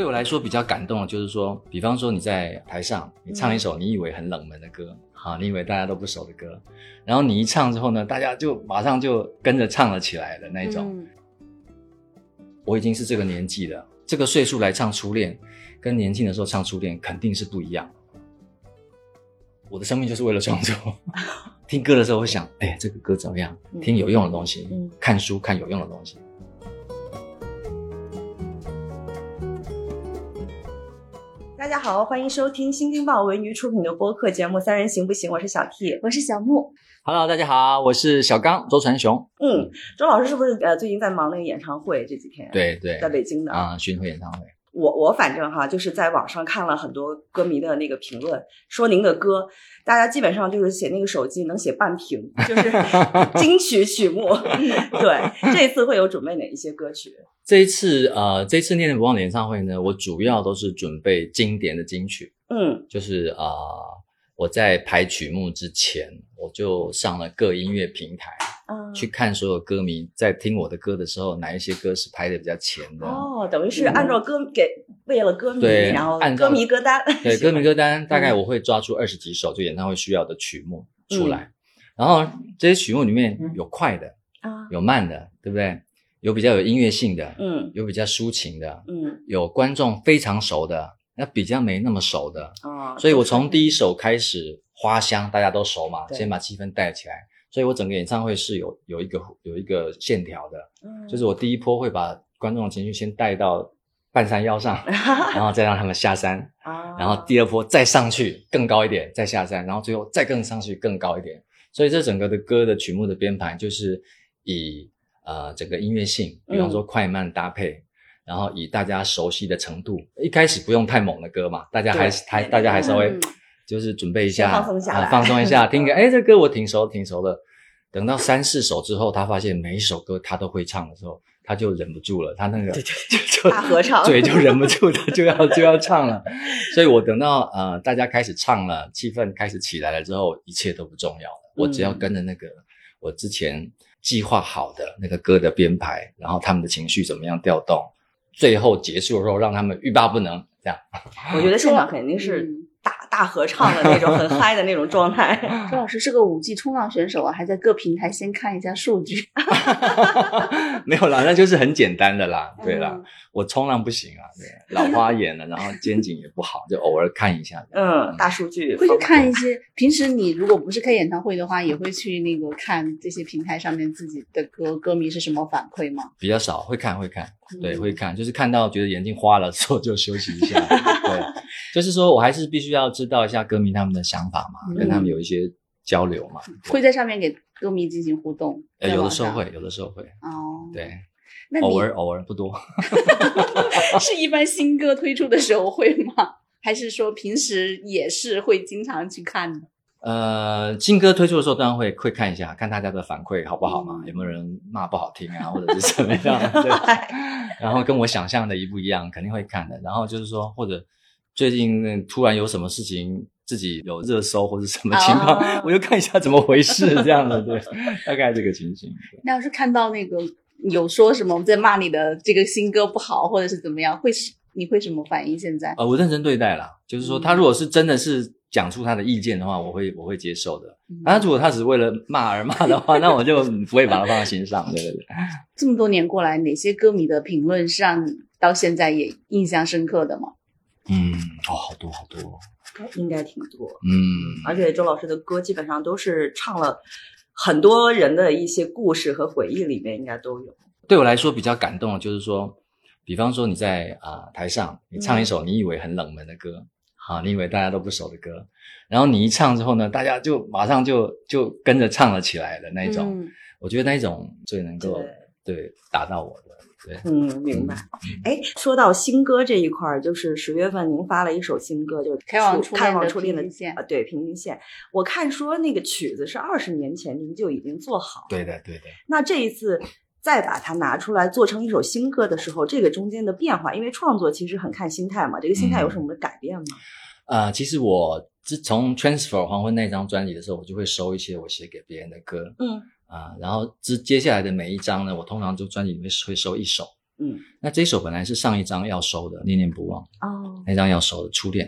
对我来说比较感动的就是说，比方说你在台上，你唱一首你以为很冷门的歌，啊，你以为大家都不熟的歌，然后你一唱之后呢，大家就马上就跟着唱了起来的那种。嗯我已经是这个年纪了，这个岁数来唱初恋，跟年轻的时候唱初恋肯定是不一样。我的生命就是为了创作，听歌的时候会想，哎，这个歌怎么样？嗯听有用的东西，嗯看书看有用的东西。家好，欢迎收听新京报文娱出品的播客节目《三人行不行》，我是小 T。我是小木，Hello，大家好，我是小刚周传雄。嗯，周老师是不是呃最近在忙那个演唱会？这几天对对，在北京的。啊，巡回演唱会。我我反正哈，就是在网上看了很多歌迷的那个评论，说您的歌，大家基本上就是写那个手机能写半屏，就是 金曲曲目。对，这次会有准备哪一些歌曲？这一次呃，这一次念念不忘的演唱会呢，我主要都是准备经典的金曲，嗯就是啊、呃我在排曲目之前，我就上了各音乐平台。啊去看所有歌迷在听我的歌的时候，哪一些歌是排的比较前的。哦，等于是按照歌给为了歌迷，对然后按歌迷歌单，对，歌迷歌单大概嗯我会抓出二十几首，就演唱会需要的曲目出来。然后这些曲目里面有快的，啊，有慢的，对不对？有比较有音乐性的，嗯有比较抒情的，嗯有观众非常熟的，那比较没那么熟的。啊，所以我从第一首开始，花香大家都熟嘛，先把气氛带起来。所以我整个演唱会是有有一个有一个线条的，嗯。就是我第一波会把观众的情绪先带到半山腰上，然后再让他们下山，啊，然后第二波再上去更高一点，再下山，然后最后再更上去更高一点。所以这整个的歌的曲目的编排就是以呃整个音乐性，比方说快慢搭配，然后以大家熟悉的程度，一开始不用太猛的歌嘛，大家还对。还大家还稍微嗯就是准备一下，放松下来啊放松一下，听个哎这歌我挺熟挺熟的。等到三四首之后，他发现每一首歌他都会唱的时候，他就忍不住了，他那个就就大合唱嘴就忍不住的就要就要唱了。所以我等到呃大家开始唱了，气氛开始起来了之后，一切都不重要了。我只要跟着那个我之前计划好的那个歌的编排，然后他们的情绪怎么样调动，最后结束的时候让他们欲罢不能，这样。我觉得现场肯定是嗯大大合唱的那种，很 嗨的那种状态。周老师是个五 G 冲浪选手啊，还在各平台先看一下数据。没有啦，那就是很简单的啦。对啦，嗯我冲浪不行啊，对，老花眼了，然后肩颈也不好，就偶尔看一下。嗯，大数据会去看一些，平时你如果不是开演唱会的话，也会去那个看这些平台上面自己的歌，歌迷是什么反馈吗？比较少，会看会看，对，嗯会看，就是看到觉得眼睛花了之后就休息一下，对，就是说我还是必须要知道一下歌迷他们的想法嘛，嗯跟他们有一些交流嘛，会在上面给歌迷进行互动？呃，有的时候会，有的时候会，哦，，对，那偶尔偶尔不多 是一般新歌推出的时候会吗？还是说平时也是会经常去看的？呃，新歌推出的时候当然会会看一下，看大家的反馈好不好嘛，嗯 有没有人骂不好听啊，或者是怎么样，对，然后跟我想象的一不一样，肯定会看的。然后就是说，或者最近嗯突然有什么事情，自己有热搜或者什么情况，哦 我就看一下怎么回事，这样的，对，大概这个情形。那要是看到那个有说什么在骂你的这个新歌不好，或者是怎么样，会是你会什么反应？现在？呃，我认真对待啦，就是说，嗯他如果是真的是讲出他的意见的话，我会我会接受的。嗯那、如果他只是为了骂而骂的话，那我就不会把他放在心上，对对对。这么多年过来，哪些歌迷的评论是让你到现在也印象深刻的吗？嗯，哦，好多好多，应该挺多，嗯，而且周老师的歌基本上都是唱了很多人的一些故事和回忆，里面应该都有。对我来说比较感动的就是说，比方说你在啊、台上，你唱一首你以为很冷门的歌，啊，你以为大家都不熟的歌，然后你一唱之后呢，大家就马上就就跟着唱了起来的那一种，嗯。我觉得那一种最能够对打到我的，对，嗯，明白。哎，说到新歌这一块儿，就是十月份您发了一首新歌，就是开往初恋的往初恋的平行线啊，对，平行线。我看说那个曲子是二十年前您就已经做好，对的，对的。那这一次再把它拿出来做成一首新歌的时候，这个中间的变化，因为创作其实很看心态嘛，这个心态有什么改变吗？呃，其实我自从 Transfer 黄昏那张专辑的时候，我就会收一些我写给别人的歌嗯啊、然后之接下来的每一张呢，我通常就专辑里面会收一首，嗯，那这首本来是上一张要收的《念念不忘》，哦那张要收的《初恋》。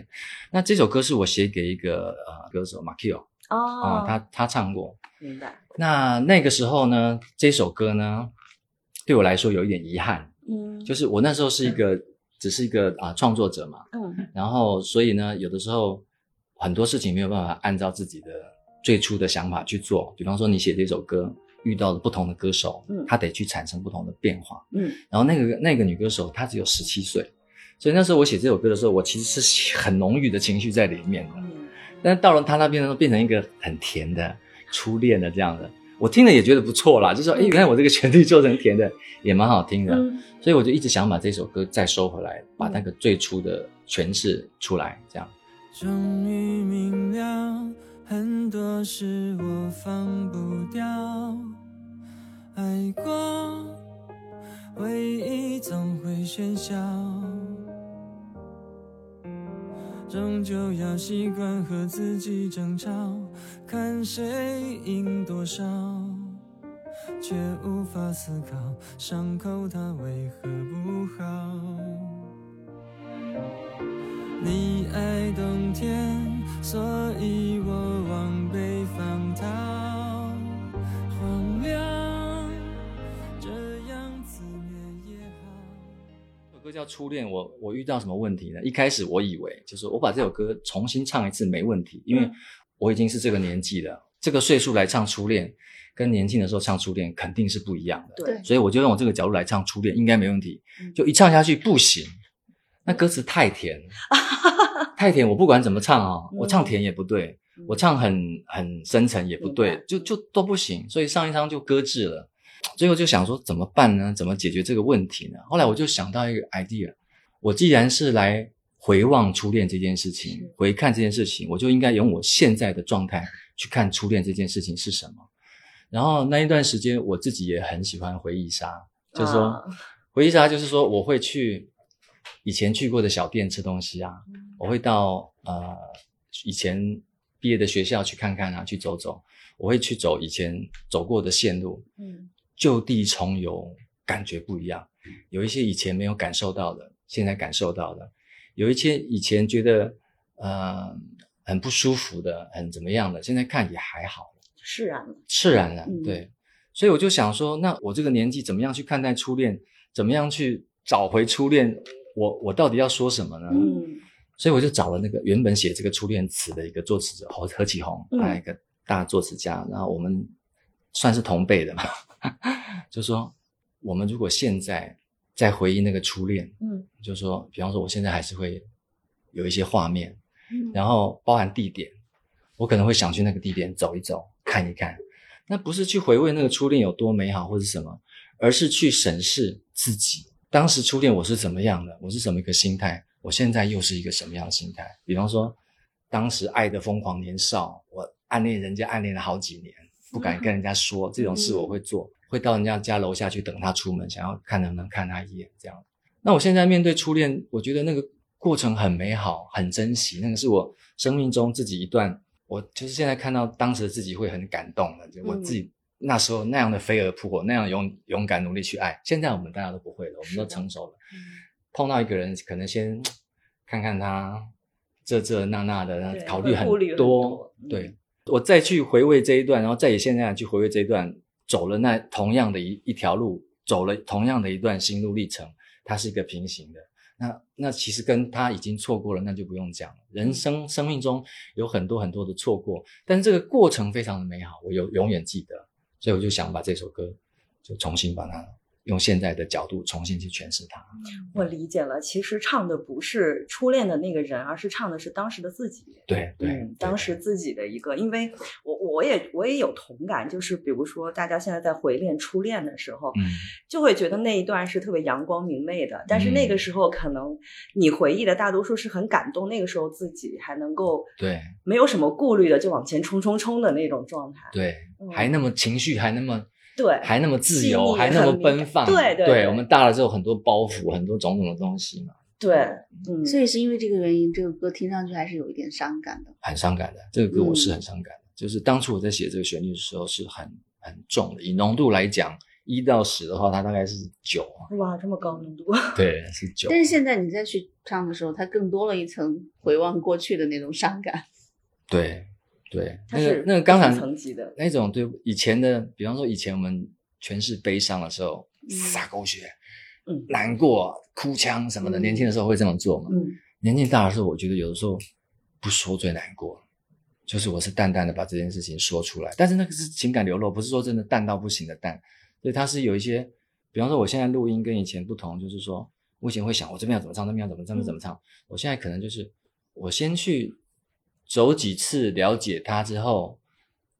那这首歌是我写给一个呃歌手马 Q 啊、哦，他他唱过。明白，那那个时候呢，这首歌呢，对我来说有一点遗憾，嗯，就是我那时候是一个只是一个啊、创作者嘛，嗯。然后所以呢，有的时候很多事情没有办法按照自己的最初的想法去做。比方说，你写这首歌遇到了不同的歌手，嗯他得去产生不同的变化。嗯然后那个那个女歌手她只有十七岁，所以那时候我写这首歌的时候，我其实是很浓郁的情绪在里面的。嗯但是到了她那边呢，变成一个很甜的初恋的这样的，我听了也觉得不错啦，就说哎，原来我这个旋律做成甜的也蛮好听的。嗯所以我就一直想把这首歌再收回来，把那个最初的诠释出来，这样。终于明了，很多事我放不掉。爱过，回忆总会喧嚣，终究要习惯和自己争吵，看谁赢多少，却无法思考伤口它为何不好。你爱冬天，所以我往北方逃。荒凉，这样自虐也好。这首歌叫《初恋》，我我遇到什么问题呢？一开始我以为就是我把这首歌重新唱一次没问题，因为嗯我已经是这个年纪了，这个岁数来唱《初恋》，跟年轻的时候唱《初恋》肯定是不一样的。对，所以我就用我这个角度来唱《初恋》，应该没问题嗯。就一唱下去不行，那歌词太甜，太甜，我不管怎么唱啊、嗯我唱甜也不对，嗯我唱很很深沉也不对就就都不行，所以上一张就搁置了。最后就想说怎么办呢？怎么解决这个问题呢？后来我就想到一个 idea，我既然是来回望初恋这件事情，回看这件事情，我就应该用我现在的状态去看初恋这件事情是什么。然后那一段时间，我自己也很喜欢回忆杀，就是说、啊回忆杀就是说我会去以前去过的小店吃东西啊，我会到呃以前毕业的学校去看看啊，去走走。我会去走以前走过的线路，嗯就地重游，感觉不一样。有一些以前没有感受到的，现在感受到了；有一些以前觉得呃很不舒服的，很怎么样的，现在看也还好。释然了，释然了，嗯对，所以我就想说，那我这个年纪怎么样去看待初恋？怎么样去找回初恋？我我到底要说什么呢？嗯所以我就找了那个原本写这个初恋词的一个作词者何何启宏，嗯。他一个大作词家，然后我们算是同辈的嘛，就说我们如果现在在回忆那个初恋，嗯。就说比方说我现在还是会有一些画面，嗯。然后包含地点，我可能会想去那个地点走一走，看一看。那不是去回味那个初恋有多美好或者什么，而是去审视自己当时初恋我是怎么样的，我是什么一个心态，我现在又是一个什么样的心态。比方说，当时爱的疯狂年少，我暗恋人家暗恋了好几年，不敢跟人家说这种事，我会做，会到人家家楼下去等他出门，想要看能不能看他一眼这样。那我现在面对初恋，我觉得那个过程很美好，很珍惜，那个是我生命中自己一段，我就是现在看到当时的自己会很感动的，就我自己那时候那样的飞蛾扑火，那样勇勇敢努力去爱。现在我们大家都不会了，我们都成熟了，碰到一个人可能先 看看他这这那那的对，考虑很多对我再去回味这一段，然后再以现在去回味这一段，走了那同样的一一条路，走了同样的一段心路历程，它是一个平行的。那那其实跟他已经错过了，那就不用讲了。人生生命中有很多很多的错过，但是这个过程非常的美好，我有永远记得，所以我就想把这首歌就重新把它用现在的角度重新去诠释它。我理解了，其实唱的不是初恋的那个人，而是唱的是当时的自己。对对，嗯，当时自己的一个，因为我我也我也有同感，就是比如说大家现在在回恋初恋的时候，嗯，就会觉得那一段是特别阳光明媚的，但是那个嗯时候可能你回忆的大多数是很感动，那个时候自己还能够对没有什么顾虑的就往前冲冲冲的那种状态。对，嗯还那么情绪，还那么对还那么自由，还那么奔放。对对对我们大了之后很多包袱，很多种种的东西嘛，对，嗯，所以是因为这个原因，这个歌听上去还是有一点伤感的。很伤感的。这个歌我是嗯很伤感的，就是当初我在写这个旋律的时候是很很重的，以浓度来讲一到十的话，它大概是九，哇，这么高浓度，对，是九。但是现在你再去唱的时候，它更多了一层回望过去的那种伤感。对对，那个那个刚才层级的，那种对以前的，比方说以前我们全是悲伤的时候，嗯撒狗血，嗯难过、哭腔什么的，嗯年轻的时候会这么做嘛。嗯年纪大的时候，我觉得有的时候不说最难过，就是我是淡淡的把这件事情说出来，但是那个是情感流露，不是说真的淡到不行的淡，所以它是有一些，比方说我现在录音跟以前不同，就是说我以前会想我这边要怎么唱，那边要怎么唱，那边怎么唱，我现在可能就是我先去走几次了解它之后，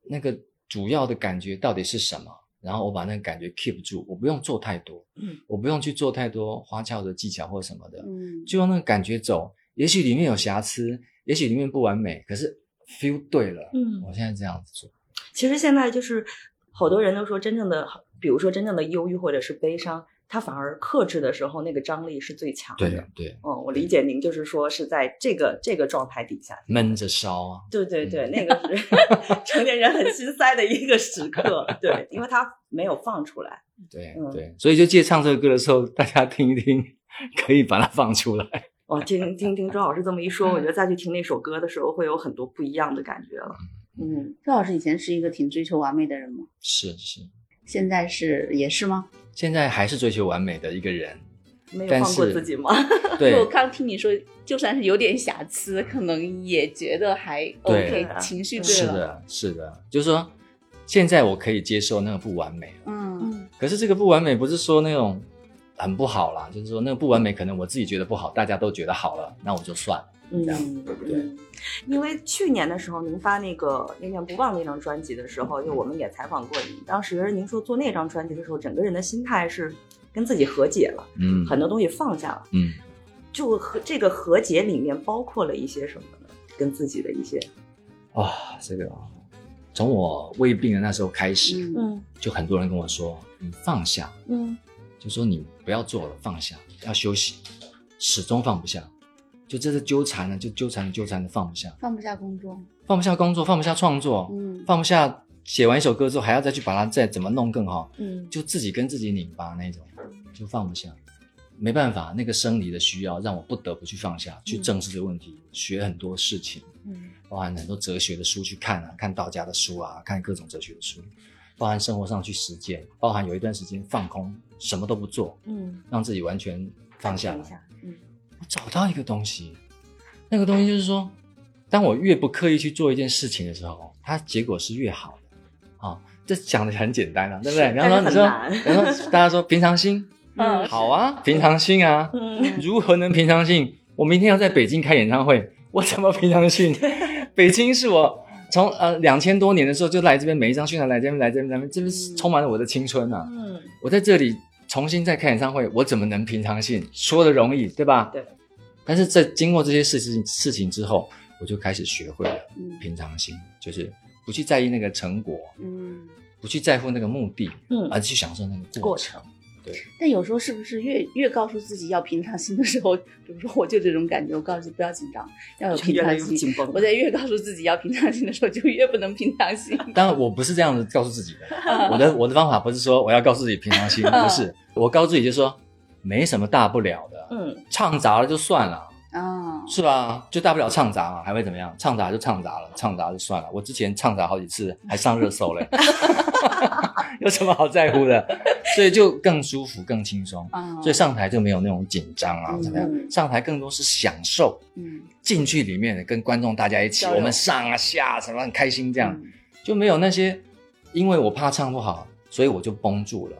那个主要的感觉到底是什么，然后我把那个感觉 keep 住，我不用做太多，嗯，我不用去做太多花俏的技巧或什么的，嗯，就用那个感觉走。也许里面有瑕疵，也许里面不完美，可是 feel 对了。嗯我现在这样子做。其实现在就是好多人都说，真正的，比如说真正的忧郁或者是悲伤，它反而克制的时候，那个张力是最强的。对对，嗯，我理解您就是说是在这个这个状态底下。闷着烧啊。对对对，那个是 成年人很心塞的一个时刻。对，因为他没有放出来。嗯对对，所以就借唱这个歌的时候，大家听一听，可以把它放出来。哦，听听听周老师这么一说，我觉得再去听那首歌的时候，会有很多不一样的感觉了。嗯，周老师以前是一个挺追求完美的人吗？是是，现在是也是吗？现在还是追求完美的一个人。没有放过自己吗？对就 我刚听你说，就算是有点瑕疵，可能也觉得还 OK，啊情绪对了。是的，是的，就是说，现在我可以接受那个不完美嗯可是这个不完美不是说那种很不好啦，就是说那个不完美可能我自己觉得不好，大家都觉得好了，那我就算了。嗯这样对嗯因为去年的时候，您发那个《念念不忘》那张专辑的时候，就我们也采访过您。当时您说做那张专辑的时候，整个人的心态是跟自己和解了，嗯很多东西放下了。嗯，就和这个和解里面包括了一些什么呢？跟自己的一些，啊，这个从我胃病的那时候开始，嗯嗯就很多人跟我说，你放下，嗯就说你不要做了，放下，要休息，始终放不下，就这是纠缠了，就纠缠了，纠缠的放不下，放不下工作。放不下工作，放不下创作，嗯放不下写完一首歌之后还要再去把它再怎么弄更好，嗯就自己跟自己拧巴那种，就放不下。没办法，那个生理的需要让我不得不去放下，去正视这个问题，学很多事情，嗯包含很多哲学的书去看啊，看道家的书啊，看各种哲学的书，包含生活上去实践，包含有一段时间放空，什么都不做，嗯，让自己完全放下来。找到一个东西，那个东西就是说，当我越不刻意去做一件事情的时候，它结果是越好的。啊、这讲的很简单啊，对不对？然后说，你说，但是比方说，大家说平常心，嗯好啊，平常心啊，嗯如何能平常心？我明天要在北京开演唱会，我怎么平常心？北京是我从呃两千多年的时候就来这边，每一张宣传来这边来这边来这边，这边是充满了我的青春啊！嗯，我在这里重新再开演唱会，我怎么能平常心？说的容易，对吧？对。但是在经过这些事情事情之后，我就开始学会了嗯平常心，就是不去在意那个成果，嗯。不去在乎那个目的，嗯而去享受那个过程。对，但有时候是不是越越告诉自己要平常心的时候，比如说我就这种感觉，我告诉自己不要紧张，要有平常心。越紧绷。我在越告诉自己要平常心的时候，就越不能平常心。当然我不是这样子告诉自己的，我的我的方法不是说我要告诉自己平常心，不是，我告诉自己就说没什么大不了的，嗯唱砸了就算了。啊，是吧？就大不了唱砸嘛，还会怎么样？唱砸就唱砸了，唱砸就算了。我之前唱砸好几次，还上热搜嘞，有什么好在乎的？所以就更舒服、更轻松。啊，所以上台就没有那种紧张啊，嗯怎么样？嗯上台更多是享受，嗯，进去里面跟观众大家一起，我们上啊下啊什么很开心，这样嗯就没有那些因为我怕唱不好，所以我就绷住了，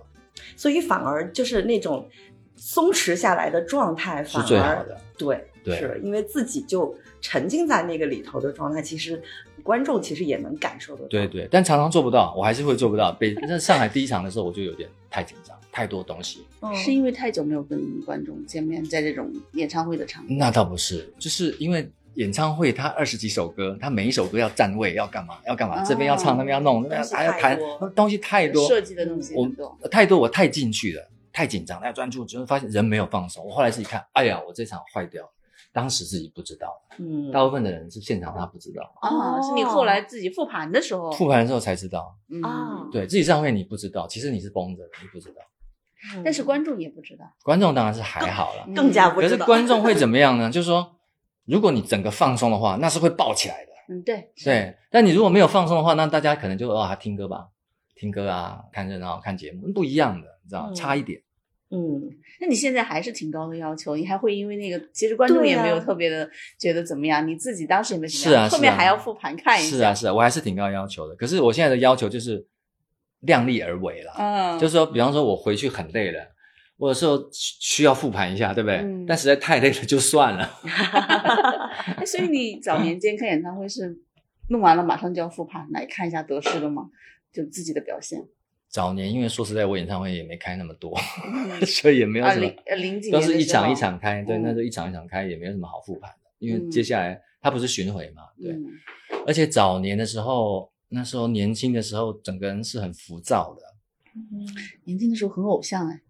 所以反而就是那种松弛下来的状态，反而最好的。对，对是因为自己就沉浸在那个里头的状态，其实观众其实也能感受得到。对对，但常常做不到，我还是会做不到。北那上海第一场的时候，我就有点太紧张，太多东西。嗯，是因为太久没有跟观众见面，在这种演唱会的场合，那倒不是，就是因为演唱会他二十几首歌，他每一首歌要站位，要干嘛，要干嘛，哦这边要唱，那边要弄，那边还要弹东西太多，设计的东西我很多。太多，我太进去了，太紧张，太专注，只会发现人没有放松。我后来自己看，哎呀，我这场坏掉了，当时自己不知道，嗯，大部分的人是现场他不知道，啊，是你后来自己复盘的时候，复盘的时候才知道，嗯啊对自己上会你不知道，其实你是绷着的，你不知道。嗯但是观众也不知道，观众当然是还好了，更加不知道可是。观众会怎么样呢？就是说，如果你整个放松的话，那是会爆起来的。嗯，对，对，但你如果没有放松的话，那大家可能就哦，听歌吧，听歌啊，看热闹，看节目，不一样的，你知道，嗯。差一点。嗯，那你现在还是挺高的要求，你还会因为那个，其实观众也没有特别的觉得怎么样，你自己当时也没怎么样，是啊后面还要复盘看一下，是啊，是啊，我还是挺高要求的。可是我现在的要求就是量力而为啦，嗯，就是说，比方说我回去很累了，我有时候需需要复盘一下，对不对？嗯。但实在太累了，就算了。哎，所以你早年 间看演唱会是弄完了马上就要复盘来看一下得失了吗？就自己的表现，早年因为说实在，我演唱会也没开那么多，嗯。所以也没有啊什么零几都年的时候是一场一场开，对，嗯那时候一场一场开，也没有什么好复盘的，因为嗯。接下来它不是巡回嘛，对。嗯。而且早年的时候，那时候年轻的时候，整个人是很浮躁的，嗯。年轻的时候很偶像哎，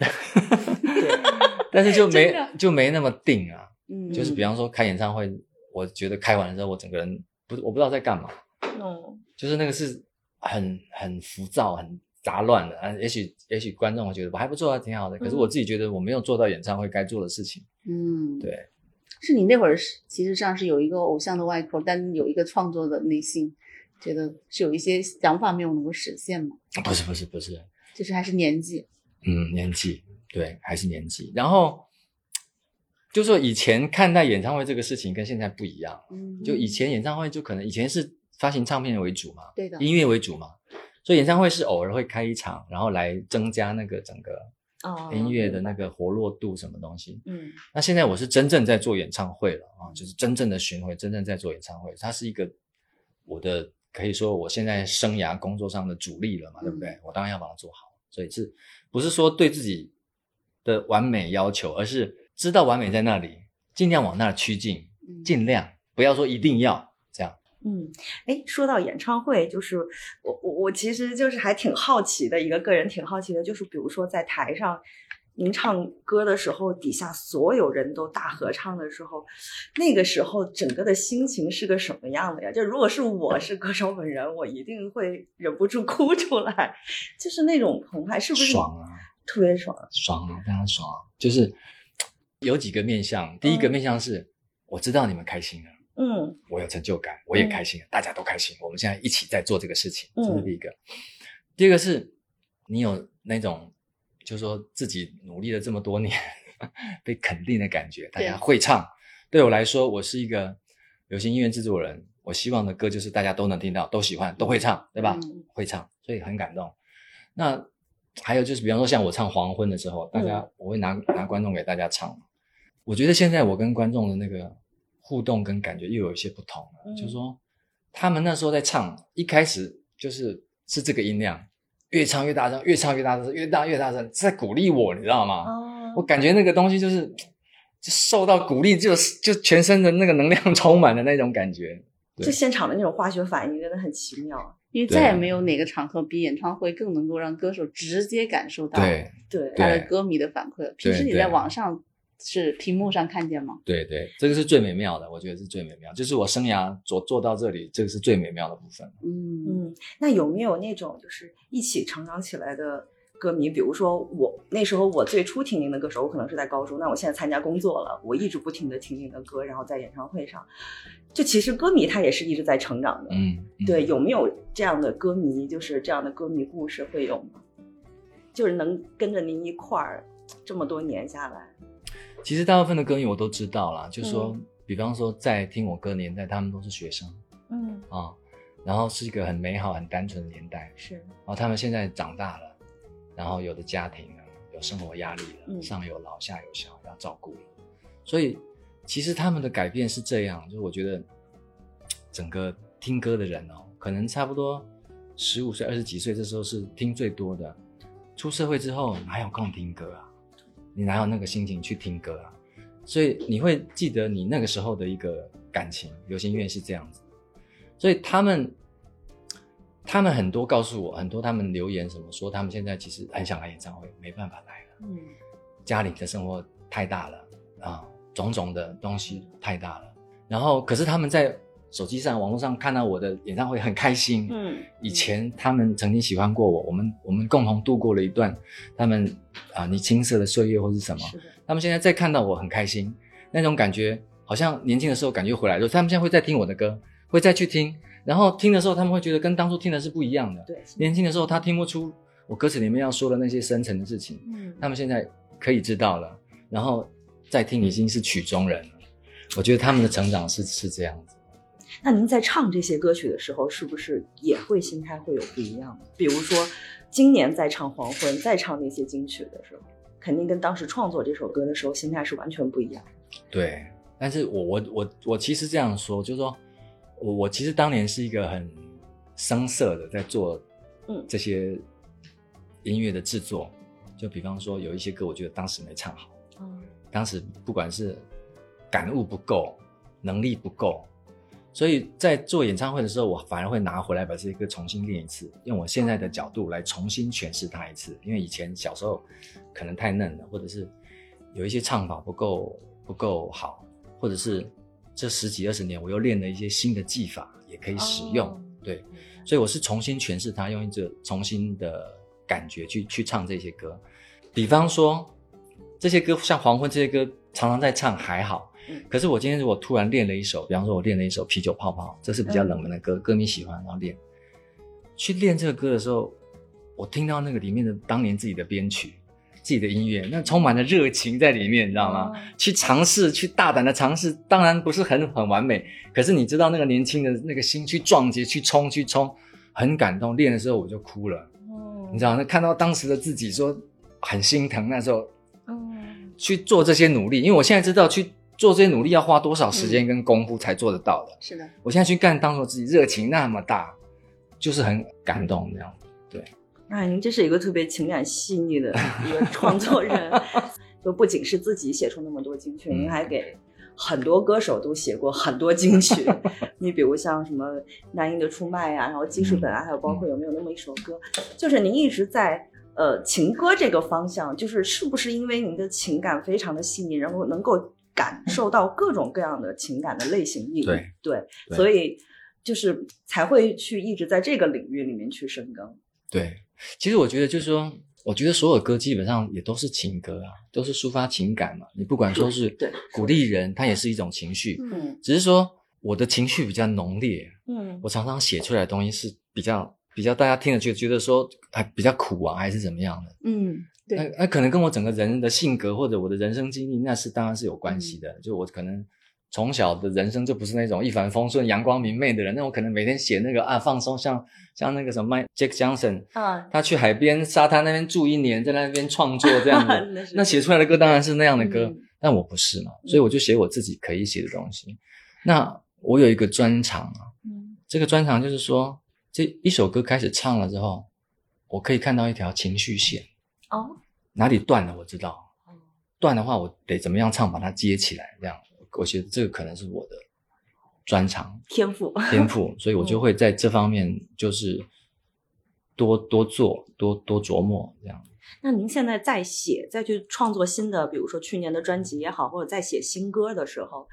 但是就没就没那么定啊。嗯，就是比方说开演唱会，我觉得开完了之后，我整个人不我不知道在干嘛，嗯就是那个是很很浮躁、很杂乱的。啊，也许也许观众会觉得我还不错，还挺好的，可是我自己觉得我没有做到演唱会该做的事情。嗯，对，是你那会儿是其实上是有一个偶像的外壳，但有一个创作的内心，觉得是有一些想法没有能够实现吗，不是不是不是，就是还是年纪，嗯，年纪对，还是年纪。然后就说以前看待演唱会这个事情跟现在不一样，嗯，就以前演唱会就可能以前是发行唱片为主嘛，对的，音乐为主嘛，所以演唱会是偶尔会开一场，然后来增加那个整个哦音乐的那个活络度什么东西。嗯那现在我是真正在做演唱会了啊，就是真正的巡回，真正在做演唱会，它是一个我的可以说我现在生涯工作上的主力了嘛，对不对？我当然要把它做好，所以是不是说对自己的完美要求，而是知道完美在那里，尽量往那儿趋近，嗯尽量不要说一定要这样。嗯，哎，说到演唱会，就是我我我其实就是还挺好奇的，一个个人挺好奇的，就是比如说在台上您唱歌的时候，底下所有人都大合唱的时候，那个时候整个的心情是个什么样的呀？就如果是我是歌手本人，我一定会忍不住哭出来，就是那种澎湃，是不是爽啊！特别爽？爽啊，非常爽啊！就是有几个面向，第一个面向是、我知道你们开心了，嗯我有成就感，我也开心了，大家都开心，我们现在一起在做这个事情，嗯这是第一个。第二个是你有那种，就是说自己努力了这么多年，被肯定的感觉，大家会唱。对我来说，我是一个流行音乐制作人，我希望的歌就是大家都能听到，都喜欢，都会唱，对吧？嗯会唱，所以很感动。那还有就是，比方说像我唱《黄昏》的时候，大家、我会拿拿观众给大家唱。我觉得现在我跟观众的那个互动跟感觉又有一些不同了，嗯就是说他们那时候在唱，一开始就是是这个音量，越唱越大声，越唱越大声，越大越大声，在鼓励我，你知道吗？哦我感觉那个东西就是就受到鼓励，就是就全身的那个能量 充满的那种感觉。对就现场的那种化学反应真的很奇妙。啊因为再也没有哪个场合比演唱会更能够让歌手直接感受到对对，他的歌迷的反馈了。平时你在网上是屏幕上看见吗？对对，这个是最美妙的，我觉得是最美妙，就是我生涯做做到这里，这个是最美妙的部分。嗯嗯，那有没有那种就是一起成长起来的歌迷？比如说我那时候我最初听您的歌时候，我可能是在高中，那我现在参加工作了，我一直不停的听您的歌，然后在演唱会上，就其实歌迷他也是一直在成长的。嗯，嗯对，有没有这样的歌迷？就是这样的歌迷故事会有吗？就是能跟着您一块儿这么多年下来，其实大部分的歌迷我都知道啦，就说，嗯比方说在听我歌年代，他们都是学生嗯，啊、然后是一个很美好、很单纯的年代，是，然后他们现在长大了，然后有的家庭了，有生活压力了，嗯上有老下有小要照顾了，所以其实他们的改变是这样，就是我觉得整个听歌的人哦，可能差不多十五岁、二十几岁，这时候是听最多的。出社会之后哪有空听歌啊？你哪有那个心情去听歌啊？所以你会记得你那个时候的一个感情，流行音乐是这样子。所以他们，他们很多告诉我，很多他们留言什么说，他们现在其实很想来演唱会，没办法来了。嗯家里的生活太大了啊，种种的东西太大了。然后，可是他们在手机上、网络上看到我的演唱会很开心。嗯，以前他们曾经喜欢过我，我们我们共同度过了一段他们啊你青涩的岁月或是什么。是，他们现在再看到我很开心，那种感觉好像年轻的时候感觉回来了。他们现在会再听我的歌，会再去听，然后听的时候他们会觉得跟当初听的是不一样的。对，年轻的时候他听不出我歌词里面要说的那些深层的事情，嗯，他们现在可以知道了，然后再听已经是曲中人了。我觉得他们的成长是是这样子。那您在唱这些歌曲的时候，是不是也会心态会有不一样？比如说，今年在唱《黄昏》，在唱那些金曲的时候，肯定跟当时创作这首歌的时候心态是完全不一样。对，但是我我我我其实这样说，就是说我我其实当年是一个很生涩的在做，嗯这些音乐的制作，就比方说有一些歌，我觉得当时没唱好，嗯当时不管是感悟不够，能力不够，所以在做演唱会的时候，我反而会拿回来把这些歌重新练一次，用我现在的角度来重新诠释它一次。因为以前小时候可能太嫩了，或者是有一些唱法不够不够好，或者是这十几二十年我又练了一些新的技法，也可以使用。哦对，所以我是重新诠释它，用一个重新的感觉去去唱这些歌。比方说，这些歌像《黄昏》这些歌，常常在唱还好。嗯可是我今天如果突然练了一首，比方说我练了一首《啤酒泡泡》，这是比较冷门的歌，歌迷喜欢，然后练。去练这个歌的时候，我听到那个里面的当年自己的编曲、自己的音乐，那充满了热情在里面，你知道吗？哦去尝试，去大胆的尝试，当然不是很很完美，可是你知道那个年轻的那个心去撞击、去冲、去冲，很感动。练的时候我就哭了，哦你知道，那看到当时的自己说很心疼，那时候嗯去做这些努力，因为我现在知道去做这些努力要花多少时间跟功夫才做得到的。是的，我现在去干，当做自己热情那么大，就是很感动这样。对。那您这是一个特别情感细腻的一个创作人，就不仅是自己写出那么多金曲，嗯。您还给很多歌手都写过很多金曲。你比如像什么那英的《出卖》呀，然后记事本啊，还有包括有没有那么一首歌，就是您一直在呃情歌这个方向，就是是不是因为您的情感非常的细腻，然后能够感受到各种各样的情感的类型？对对，对所以就是才会去一直在这个领域里面去深耕。对，其实我觉得就是说，我觉得所有歌基本上也都是情歌啊，都是抒发情感嘛。你不管说是对鼓励人，它也是一种情绪，嗯只是说我的情绪比较浓烈，嗯我常常写出来的东西是比较比较大家听了就觉得说还比较苦啊，还是怎么样的。嗯，那对，那可能跟我整个人的性格或者我的人生经历，那是当然是有关系的。就我可能从小的人生就不是那种一帆风顺、阳光明媚的人，那我可能每天写那个啊放松，像像那个什么 Mike Jack Johnson，啊，他去海边沙滩那边住一年，在那边创作这样 那子，那写出来的歌当然是那样的歌，嗯但我不是嘛，所以我就写我自己可以写的东西。那我有一个专长啊，嗯这个专长就是说，这一首歌开始唱了之后，我可以看到一条情绪线。哦，哪里断了我知道哦，断的话我得怎么样唱把它接起来，这样我觉得这个可能是我的专长天赋，天赋，所以我就会在这方面就是多多做多多琢磨这样。那您现在在写、再去创作新的，比如说去年的专辑也好，或者在写新歌的时候，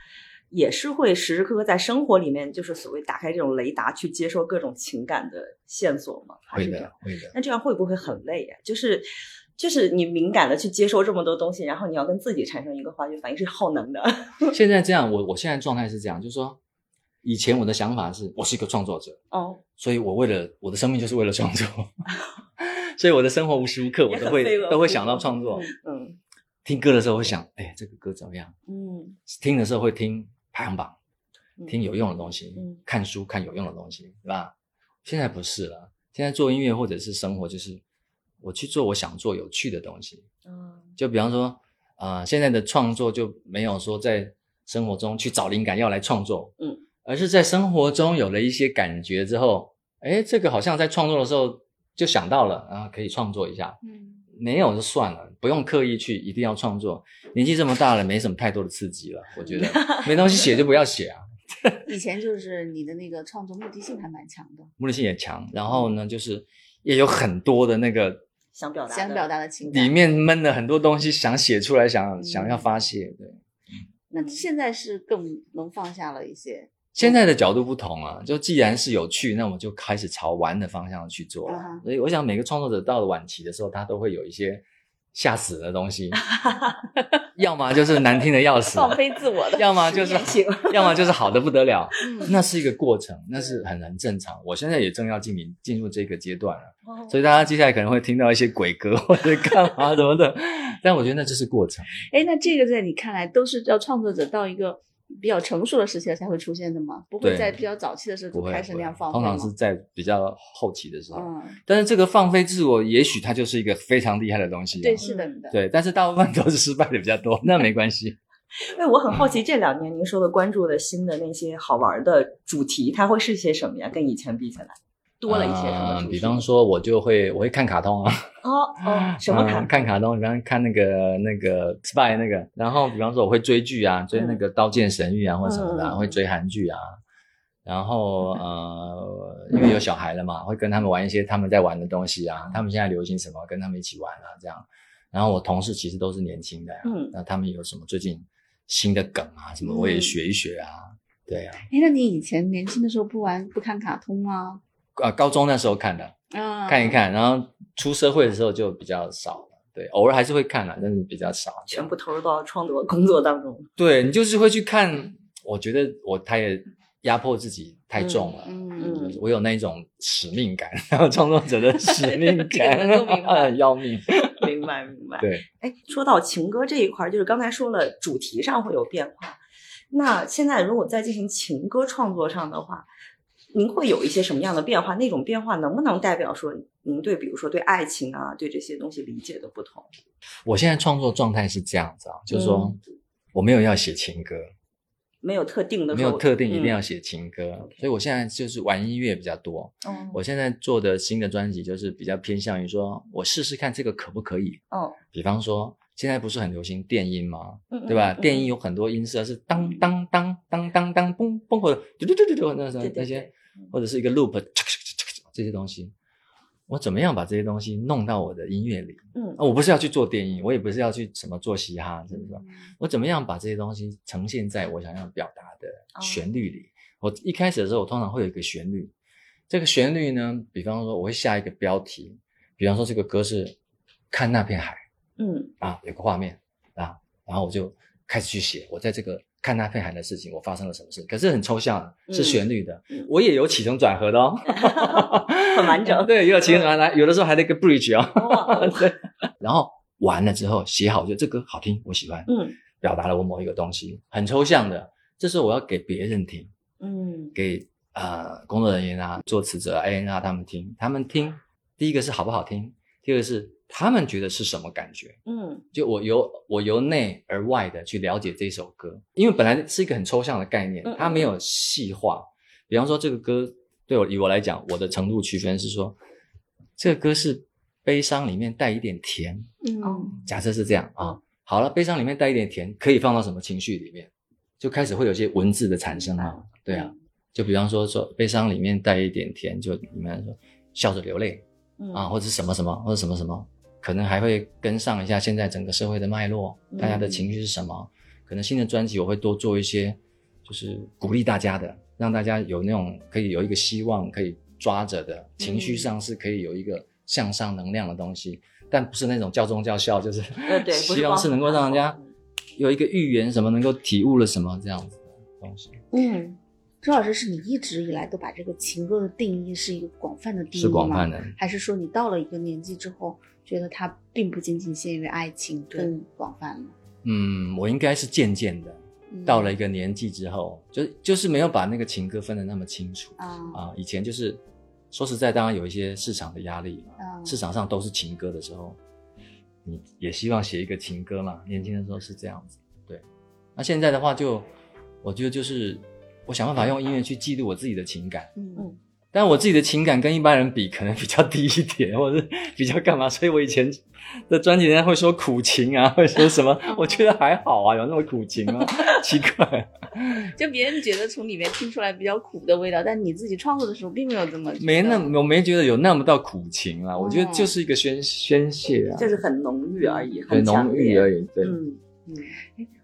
也是会时时刻刻在生活里面，就是所谓打开这种雷达，去接收各种情感的线索吗？还会是这样的，会的。那这样会不会很累呀、就是就是你敏感的去接收这么多东西，然后你要跟自己产生一个化学反应，是耗能的。现在这样，我我现在状态是这样，就是说，以前我的想法是我是一个创作者，哦，所以我为了我的生命就是为了创作，所以我的生活无时无刻我都会都会想到创作。嗯听歌的时候会想，哎，这个歌怎么样？嗯听的时候会听排行榜，嗯听有用的东西，嗯看书看有用的东西，对吧？现在不是了，现在做音乐或者是生活，就是我去做我想做有趣的东西。嗯就比方说，呃，现在的创作就没有说在生活中去找灵感要来创作，嗯，而是在生活中有了一些感觉之后，哎，这个好像在创作的时候就想到了，然后可以创作一下。嗯没有就算了，不用刻意去一定要创作。年纪这么大了，没什么太多的刺激了，我觉得 没东西写就不要写啊。以前就是你的那个创作目的性还蛮强的，目的性也强，然后呢，就是也有很多的那个想表达的想表达的情感里面闷了很多东西，想写出来，想嗯想要发泄。对，那现在是更能放下了一些。现在的角度不同啊，就既然是有趣，那我们就开始朝玩的方向去做了。所以我想每个创作者到了晚期的时候，他都会有一些吓死的东西，要么就是难听的要死，放飞自我的，要么就是要么就是好的不得了。嗯那是一个过程，那是很很正常。我现在也正要进行进入这个阶段了，哦所以大家接下来可能会听到一些鬼歌或者干嘛什么的，但我觉得那就是过程。哎，那这个在你看来都是要创作者到一个比较成熟的时期才会出现的嘛？不会在比较早期的时候，就开始那样放飞吗？通常是在比较后期的时候。嗯，但是这个放飞自我，也许它就是一个非常厉害的东西、啊。对，是的，嗯是的，对，但是大部分都是失败的比较多，那没关系。因为我很好奇，这两年您说的关注的新的那些好玩的主题，它会是些什么呀？跟以前比起来，多了一些？嗯比方说，我就会我会看卡通啊，哦哦，什么看？嗯看卡通，比方看那个那个 Spy 那个，然后比方说我会追剧啊，追那个《刀剑神域》啊或者什么的会追韩剧啊。然后呃，因为有小孩了嘛，会跟他们玩一些他们在玩的东西啊，他们现在流行什么，跟他们一起玩啊，这样。然后我同事其实都是年轻的、啊，嗯那他们有什么最近新的梗啊，什么我也学一学啊，对啊。哎，那你以前年轻的时候不玩不看卡通吗？啊，高中那时候看的，啊，看一看，然后出社会的时候就比较少了。对，偶尔还是会看了，但是比较少。全部投入到创作工作当中。对你就是会去看，我觉得我他也压迫自己太重了。嗯嗯我有那一种使命感，然后创作者的 使命感 要命。明 白明白。对，哎，说到情歌这一块儿，就是刚才说了主题上会有变化，那现在如果在进行情歌创作上的话，您会有一些什么样的变化？那种变化能不能代表说您对，比如说对爱情啊，对这些东西理解的不同？我现在创作状态是这样子啊，就是说嗯我没有要写情歌，没有特定的没，有特定一定要嗯写情歌，所以我现在就是玩音乐比较多。嗯我现在做的新的专辑就是比较偏向于说，我试试看这个可不可以。哦，比方说，现在不是很流行电音吗？嗯对吧？电音有很多音色是当当当当当当嘣嘣或者嘟嘟嘟嘟嘟那些对，或者是一个 loop 这些东西，我怎么样把这些东西弄到我的音乐里？嗯啊我不是要去做电影，我也不是要去什么做嘻哈，是不是？嗯我怎么样把这些东西呈现在我想要表达的哦旋律里？我一开始的时候，我通常会有一个旋律，这个旋律呢，比方说我会下一个标题，比方说这个歌是看那片海嗯啊，有个画面啊，然后我就开始去写我在这个看那片海的事情，我发生了什么事，可是很抽象，是嗯旋律的，嗯。我也有起承转合的。哦，很完整对，也有起承转合的，有的时候还得一个 bridge 哦，哇 对，然后完了之后写好，就这歌好听，我喜欢，嗯。表达了我某一个东西，很抽象的。这时候我要给别人听，嗯。给呃工作人员啊、作词者、A N 啊他们听，他们听，第一个是好不好听，第二个是他们觉得是什么感觉。嗯。就我由我由内而外的去了解这首歌，因为本来是一个很抽象的概念它没有细化。比方说这个歌对我以我来讲，我的程度区分是说，这个歌是悲伤里面带一点甜，哦。嗯假设是这样啊，好了，悲伤里面带一点甜，可以放到什么情绪里面？就开始会有一些文字的产生啊，对啊，就比方说说悲伤里面带一点甜，就你们说笑着流泪。嗯。啊，或者什么什么，或者什么什么，可能还会跟上一下现在整个社会的脉络，嗯大家的情绪是什么？可能新的专辑我会多做一些，就是鼓励大家的，让大家有那种可以有一个希望可以抓着的，情绪上是可以有一个向上能量的东西，但不是那种教宗教校，就是 希望是能够让人家有一个预言什么，能够体悟了什么这样子的东西，嗯，周老师是你一直以来都把这个情歌的定义是一个广泛的定义是广泛的。还是说你到了一个年纪之后，觉得它并不仅仅限于爱情，更广泛了？嗯，我应该是渐渐的，嗯到了一个年纪之后，就就是没有把那个情歌分得那么清楚啊啊。以前就是说实在，当然有一些市场的压力市场上都是情歌的时候，你也希望写一个情歌嘛。年轻的时候是这样子，对。那现在的话就，我觉得就是我想办法用音乐去记录我自己的情感，嗯嗯但我自己的情感跟一般人比，可能比较低一点，或者是比较干嘛？所以我以前的专辑人家会说苦情啊，会说什么？我觉得还好啊，有那么苦情吗？奇怪，就别人觉得从里面听出来比较苦的味道，但你自己创作的时候并没有这么没那么我没觉得有那么到苦情啊，我觉得哦就是一个宣宣泄啊，就是很浓郁而已，很浓郁而已，对。嗯嗯，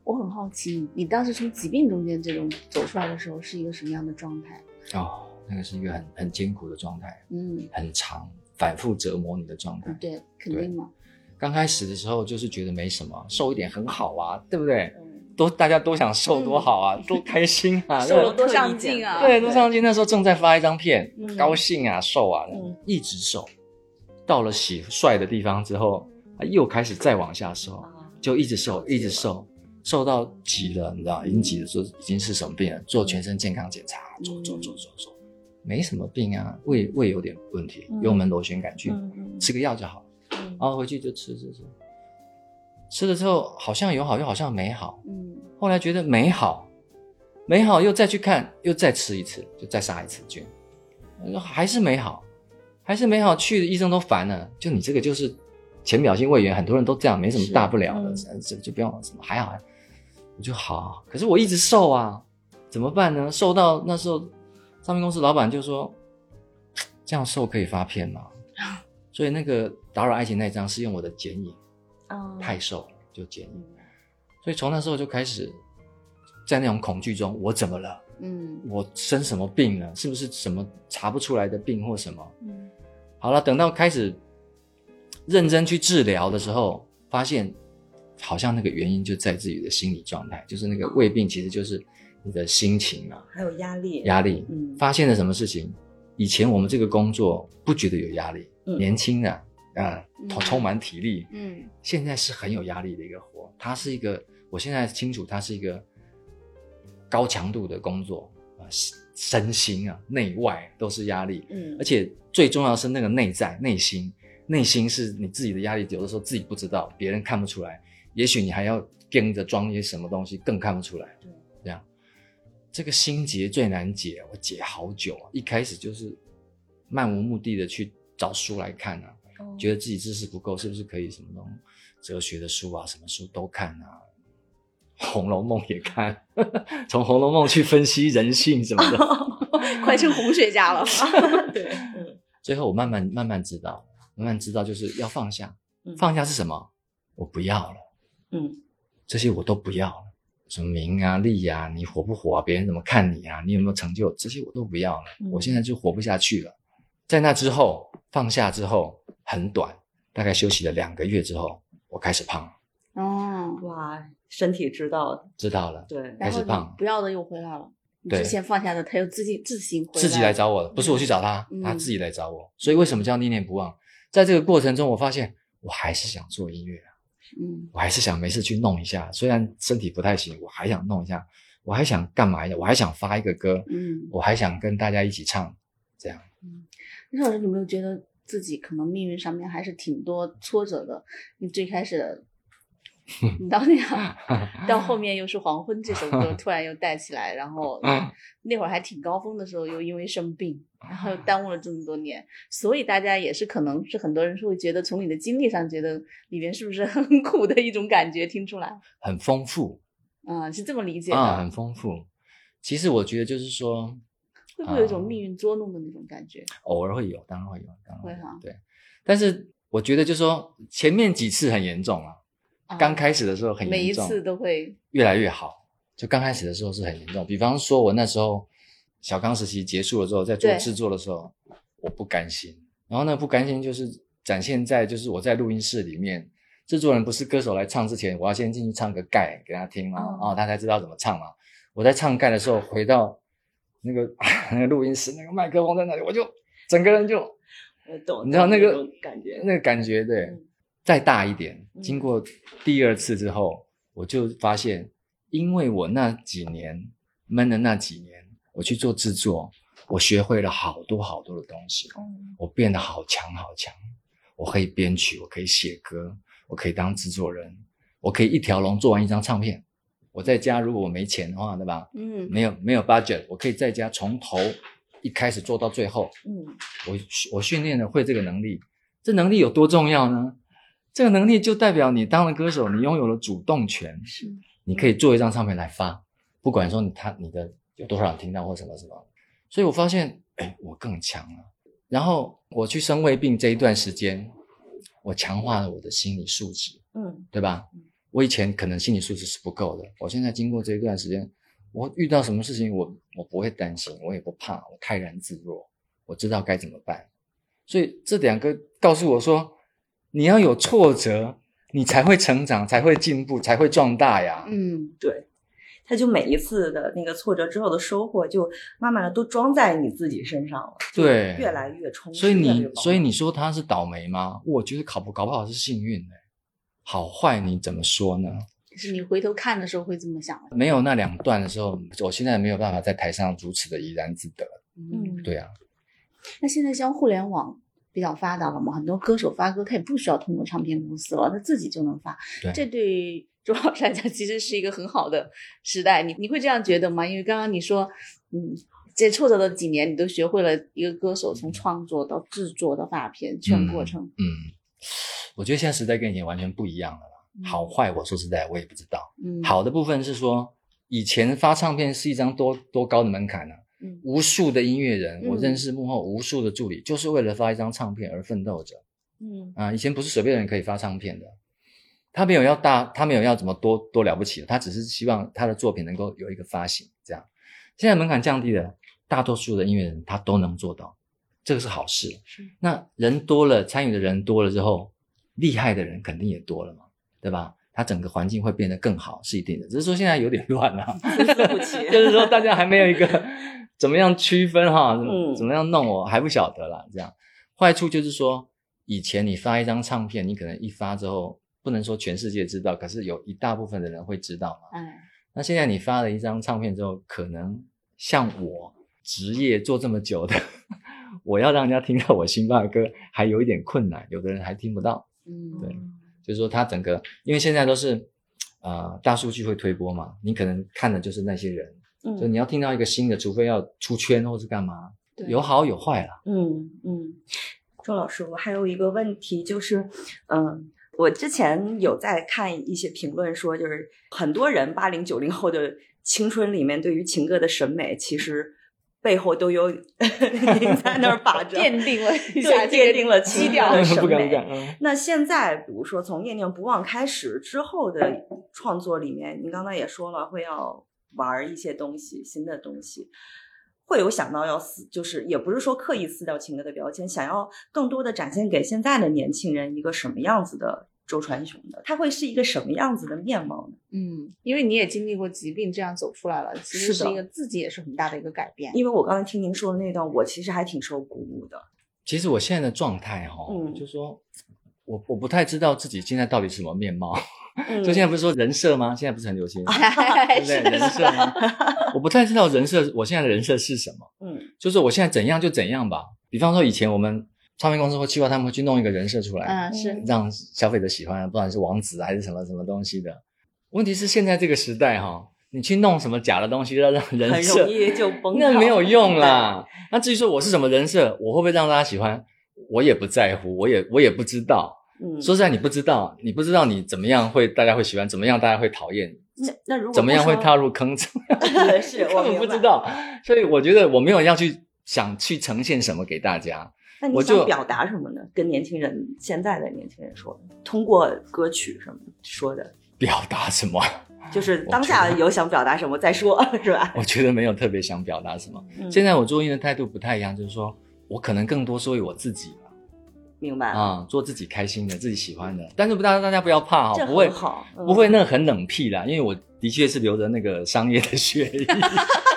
我很好奇，你你当时从疾病中间这种走出来的时候，是一个什么样的状态？哦，那个是一个很很艰苦的状态，嗯，很长，反复折磨你的状态。对，肯定嘛。刚开始的时候就是觉得没什么，瘦一点很好啊，对不对？嗯，都大家都想瘦，多好啊，多开心啊！瘦了多上进啊！对，多上进。那时候正在发一张片，嗯高兴啊，瘦啊，嗯一直瘦。到了洗帅的地方之后，啊又开始再往下瘦，啊就一直瘦，一直瘦，瘦到急了，你知道，已经急了，说已经是什么病了？做全身健康检查，做做做做做，没什么病啊，胃胃有点问题，嗯幽门螺旋杆菌，吃个药就好然后回去就吃吃吃，吃了之后好像有好，又好像没好。嗯后来觉得没好，没好又再去看，又再吃一次，就再杀一次菌，呃还是没好，还是没好，去的医生都烦了。就你这个就是浅表性胃炎，很多人都这样，没什么大不了的，是呃这就不用什么还好，还好我就好。可是我一直瘦啊，怎么办呢？瘦到那时候，唱片公司老板就说，这样瘦可以发片吗？所以那个打扰爱情那一张是用我的剪影，哦太瘦就剪影。所以从那时候就开始在那种恐惧中，我怎么了？嗯我生什么病了？是不是什么查不出来的病或什么？嗯好了，等到开始认真去治疗的时候，发现好像那个原因就在自己的心理状态，就是那个胃病其实就是你的心情啊、还有压力，压力。嗯。发现了什么事情？以前我们这个工作不觉得有压力，嗯。年轻的啊，嗯。充充满体力，嗯。现在是很有压力的一个活，它是一个，我现在清楚它是一个高强度的工作啊，身心啊内外都是压力，嗯。而且最重要的是那个内在内心，内心是你自己的压力，有的时候自己不知道，别人看不出来，也许你还要跟着装一些什么东西，更看不出来。这个心结最难解，我解好久啊，一开始就是漫无目的的去找书来看啊，哦觉得自己知识不够，是不是可以什么那种哲学的书啊，什么书都看啊，《红楼梦》也看，从《红楼梦》去分析人性什么的。快成红学家了。对，嗯最后我慢慢慢慢知道，慢慢知道就是要放下嗯。放下是什么？我不要了，嗯这些我都不要了。什么名啊、利啊，你火不火啊？别人怎么看你啊？你有没有成就？这些我都不要了。嗯我现在就活不下去了。在那之后，放下之后很短，大概休息了两个月之后，我开始胖了，哦，哇，身体知道了，知道了，对，开始胖不要的又回来了。对之前放下的，他又自己自行回来自己来找我的，不是我去找他，嗯他自己来找我。所以为什么叫念念不忘？在这个过程中，我发现我还是想做音乐啊，嗯我还是想没事去弄一下，虽然身体不太行，我还想弄一下，我还想干嘛呀？我还想发一个歌，嗯。我还想跟大家一起唱，这样。嗯那老师有没有觉得自己可能命运上面还是挺多挫折的？你最开始，你 到那样，到后面又是《黄昏》这首歌突然又带起来，然后嗯那会儿还挺高峰的时候，又因为生病，然后又耽误了这么多年，所以大家也是可能是很多人是会觉得从你的经历上觉得里面是不是很苦的一种感觉听出来，很丰富啊、是这么理解的，啊，很丰富。其实我觉得就是说，会不会有一种啊命运捉弄的那种感觉？偶尔会有，当然会有，当然会哈有对。但是我觉得就是说，前面几次很严重了，啊刚开始的时候很严重，每一次都会，越来越好。就刚开始的时候是很严重，比方说我那时候小刚时期结束了之后，在做制作的时候，我不甘心。然后呢，不甘心就是展现在就是我在录音室里面，制作人不是歌手来唱之前，我要先进去唱个盖给他听嘛，哦哦，他才知道怎么唱嘛。我在唱盖的时候，回到那个 那个录音室，那个麦克风在那里，我就整个人就我懂，你知道那个感觉，那个感觉，对，嗯再大一点。嗯经过第二次之后，我就发现，因为我那几年闷的那几年，我去做制作，我学会了好多好多的东西，嗯我变得好强好强。我可以编曲，我可以写歌，我可以当制作人，我可以一条龙做完一张唱片。我在家如果我没钱的话，对吧？嗯没有没有 budget，我可以在家从头一开始做到最后。嗯我我训练了会这个能力，这能力有多重要呢？这个能力就代表你当了歌手，你拥有了主动权，是你可以做一张唱片来发，不管说你他你的有多少人听到或什么什么。所以我发现，哎，我更强了。然后我去生胃病这一段时间，我强化了我的心理素质，嗯对吧？我以前可能心理素质是不够的，我现在经过这一段时间，我遇到什么事情，我我不会担心，我也不怕，我泰然自若，我知道该怎么办。所以这两个告诉我说，你要有挫折，你才会成长，才会进步，才会壮大呀。嗯，对，他就每一次的那个挫折之后的收获，就慢慢的都装在你自己身上了，对越来越充实。所以你所以你说他是倒霉吗？我觉得考不搞不好是幸运的、好坏你怎么说呢？是你回头看的时候会这么想的。没有那两段的时候，我现在没有办法在台上如此的怡然自得。嗯，对啊，那现在像互联网比较发达了嘛，很多歌手发歌他也不需要通过唱片公司了，他自己就能发。对这对周老师来讲其实是一个很好的时代。你你会这样觉得吗？因为刚刚你说，嗯，这挫折的几年，你都学会了一个歌手从创作到制作到发片全过程。嗯，我觉得现在时代跟以前完全不一样了啦。好坏，我说实在，我也不知道。嗯，好的部分是说，以前发唱片是一张多多高的门槛呢、嗯无数的音乐人，嗯我认识幕后无数的助理，就是为了发一张唱片而奋斗着嗯啊！以前不是随便人可以发唱片的，他没有要大，他没有要怎么多多了不起的，他只是希望他的作品能够有一个发行，这样。现在门槛降低了，大多数的音乐人他都能做到，这个是好事。是那人多了，参与的人多了之后，厉害的人肯定也多了嘛，对吧？他整个环境会变得更好，是一定的。只是说现在有点 乱 了、参差不起就是说大家还没有一个 怎么样区分哈，怎么嗯怎么样弄我还不晓得啦。这样坏处就是说，以前你发一张唱片，你可能一发之后，不能说全世界知道，可是有一大部分的人会知道嘛。嗯，那现在你发了一张唱片之后，可能像我职业做这么久的，我要让人家听到我新发的歌，还有一点困难，有的人还听不到。嗯，对就是说，它整个因为现在都是呃大数据会推播嘛，你可能看的就是那些人，嗯所以你要听到一个新的，除非要出圈或是干嘛，对有好有坏啦。嗯嗯，周老师，我还有一个问题就是，嗯，我之前有在看一些评论说，就是很多人八零九零后的青春里面对于情歌的审美，其实背后都有您在那儿把着，奠定了一对下奠定了基调情歌的审 不敢不美。嗯。那现在，比如说从《念念不忘》开始之后的创作里面，您刚才也说了，会要玩一些东西，新的东西，会有想到要撕，就是也不是说刻意撕掉情歌的标签，想要更多的展现给现在的年轻人一个什么样子的周传雄的，他会是一个什么样子的面貌呢？嗯，因为你也经历过疾病，这样走出来了，其实是一个自己也是很大的一个改变。因为我刚才听您说的那段，我其实还挺受鼓舞的。其实我现在的状态哈、嗯就说我我不太知道自己现在到底是什么面貌。嗯就现在不是说人设吗？现在不是很流行 对不对？是人设吗？我不太知道人设，我现在的人设是什么。嗯就是我现在怎样就怎样吧。比方说以前我们唱片公司或计划他们会去弄一个人设出来，嗯，是嗯让消费者喜欢，不管是王子还是什么什么东西的。问题是现在这个时代哈、你去弄什么假的东西，要让人很设容易就 崩那没有用啦。那至于说我是什么人设，我会不会让大家喜欢，我也不在乎，我也我也不知道。嗯，说实在，你不知道，你不知道你怎么样会大家会喜欢，怎么样大家会讨厌，那那如果怎么样会踏入坑，是 根本我明白不知道。所以我觉得我没有要去想去呈现什么给大家。那你我想表达什么呢？跟年轻人现在的年轻人说，通过歌曲什么说的，表达什么？就是当下有想表达什么再说，是吧？我觉得没有特别想表达什么。嗯现在我做音乐的态度不太一样，就是说我可能更多说我自己明白，啊，做自己开心的、自己喜欢的。但是不大大家不要怕这哈，不会不会那个很冷僻啦，因为我的确是留着那个商业的血液。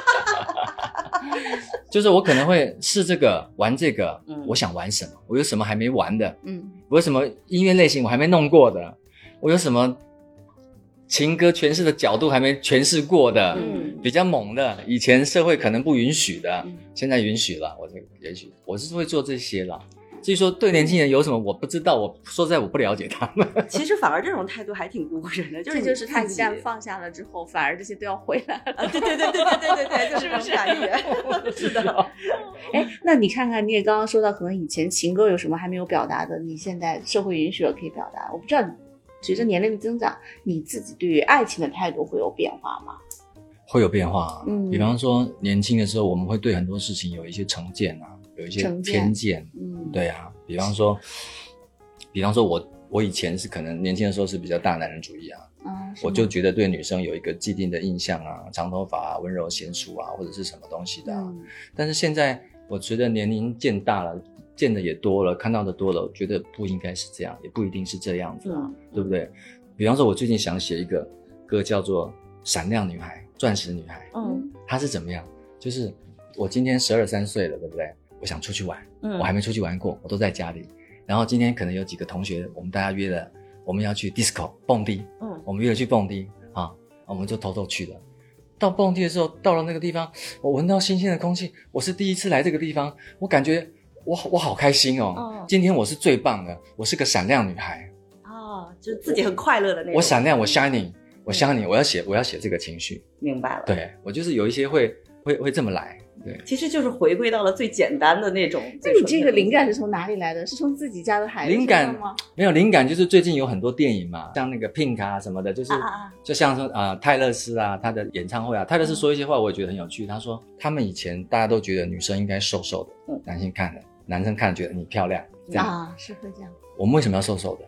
就是我可能会试这个玩这个，嗯。我想玩什么，我有什么还没玩的，嗯。我有什么音乐类型我还没弄过的，我有什么情歌诠释的角度还没诠释过的，嗯。比较猛的，以前社会可能不允许的，嗯。现在允许了，我这个也许我是会做这些啦。至于说对年轻人有什么我不知道，我说实在我不了解他们。其实反而这种态度还挺鼓舞人的，就是这就是他一旦放下了之后，反而这些都要回来了。啊，对对对对对对对对，就是这种感觉，是的，哎，那你看看，你也刚刚说到，可能以前情歌有什么还没有表达的，你现在社会允许了可以表达。我不知道，随着年龄的增长，你自己对于爱情的态度会有变化吗？会有变化、啊，嗯比方说年轻的时候，我们会对很多事情有一些成见啊，有一些偏见，嗯，对啊，比方说，比方说我我以前是可能年轻的时候是比较大男人主义啊，啊，我就觉得对女生有一个既定的印象啊，长头发啊、温柔娴熟啊，或者是什么东西的、啊。嗯但是现在我随着年龄渐大了，见的也多了，看到的多了，我觉得不应该是这样，也不一定是这样子啊，嗯对不对？比方说，我最近想写一个歌，叫做《闪亮女孩》《钻石女孩》，嗯她是怎么样？就是我今天十二三岁了，对不对？我想出去玩，嗯我还没出去玩过，我都在家里。然后今天可能有几个同学，我们大家约了，我们要去 disco 蹦迪，嗯我们约了去蹦迪啊，我们就偷偷去了。到蹦迪的时候，到了那个地方，我闻到新鲜的空气，我是第一次来这个地方，我感觉我好我好开心哦！哦今天我是最棒的，我是个闪亮女孩，哦，就是自己很快乐的那种。我闪亮，我 shining，我 shining，我要写我要写这个情绪，明白了。，对我就是有一些会会会这么来，对。其实就是回归到了最简单的那种。那你这个灵感是从哪里来的？是从自己家的孩子灵感吗？没有灵感，就是最近有很多电影嘛，像那个 Pink 啊什么的，就是、啊啊啊就像说啊、泰勒斯啊他的演唱会啊，泰勒斯说一些话，我也觉得很有趣。他说他们以前大家都觉得女生应该瘦瘦的，嗯男性看的，男生看觉得你漂亮，这样、啊，是会这样。我们为什么要瘦瘦的？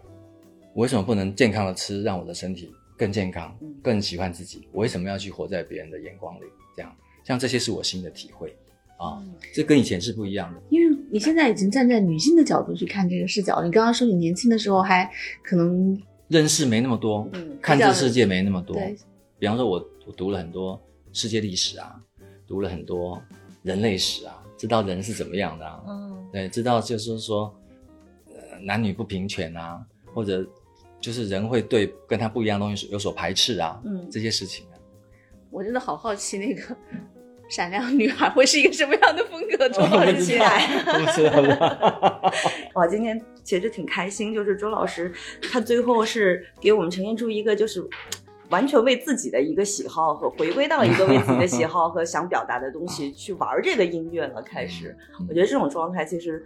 我为什么不能健康的吃，让我的身体更健康嗯，更喜欢自己？我为什么要去活在别人的眼光里？这样，像这些是我新的体会啊，嗯这跟以前是不一样的。因为你现在已经站在女性的角度去看这个视角，你刚刚说你年轻的时候还可能认识没那么多，嗯看这世界没那么多。对比方说我，我读了很多世界历史啊，读了很多人类史啊，知道人是怎么样的啊，嗯对，知道就是说，呃，男女不平权啊，或者就是人会对跟他不一样的东西有所排斥啊，嗯这些事情啊。我真的好好奇那个闪亮女孩会是一个什么样的风格，周老师期待。不知道，哇，今天其实挺开心，就是周老师他最后是给我们呈现出一个就是。完全为自己的一个喜好和回归到一个为自己的喜好和想表达的东西 去玩这个音乐了。开始，我觉得这种状态其实，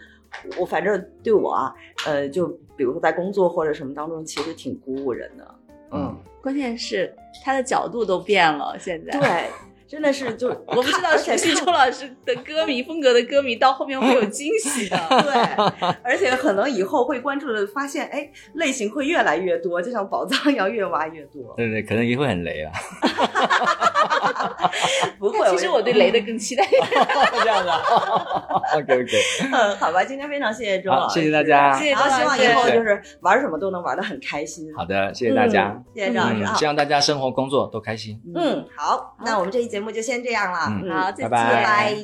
我反正对我啊，呃，就比如说在工作或者什么当中，其实挺鼓舞人的。嗯，关键是他的角度都变了，现在。对，真的是就我不知道而且熟悉周老师的歌迷风格的歌迷，到后面会有惊喜的。对，而且可能以后会关注的，发现哎，类型会越来越多，就像宝藏一样越挖越多。对对，可能也会很雷啊。不会，其实我对雷的更期待。这样子啊，OK OK，嗯，好吧，今天非常谢谢周老，师，谢谢大家，谢谢然后希望以后就是玩什么都能玩的很开心。好的，谢谢大家嗯，谢谢周老师希。望大家生活工作都开心。嗯，好，那我们这期节目就先这样了。好，再见。拜拜。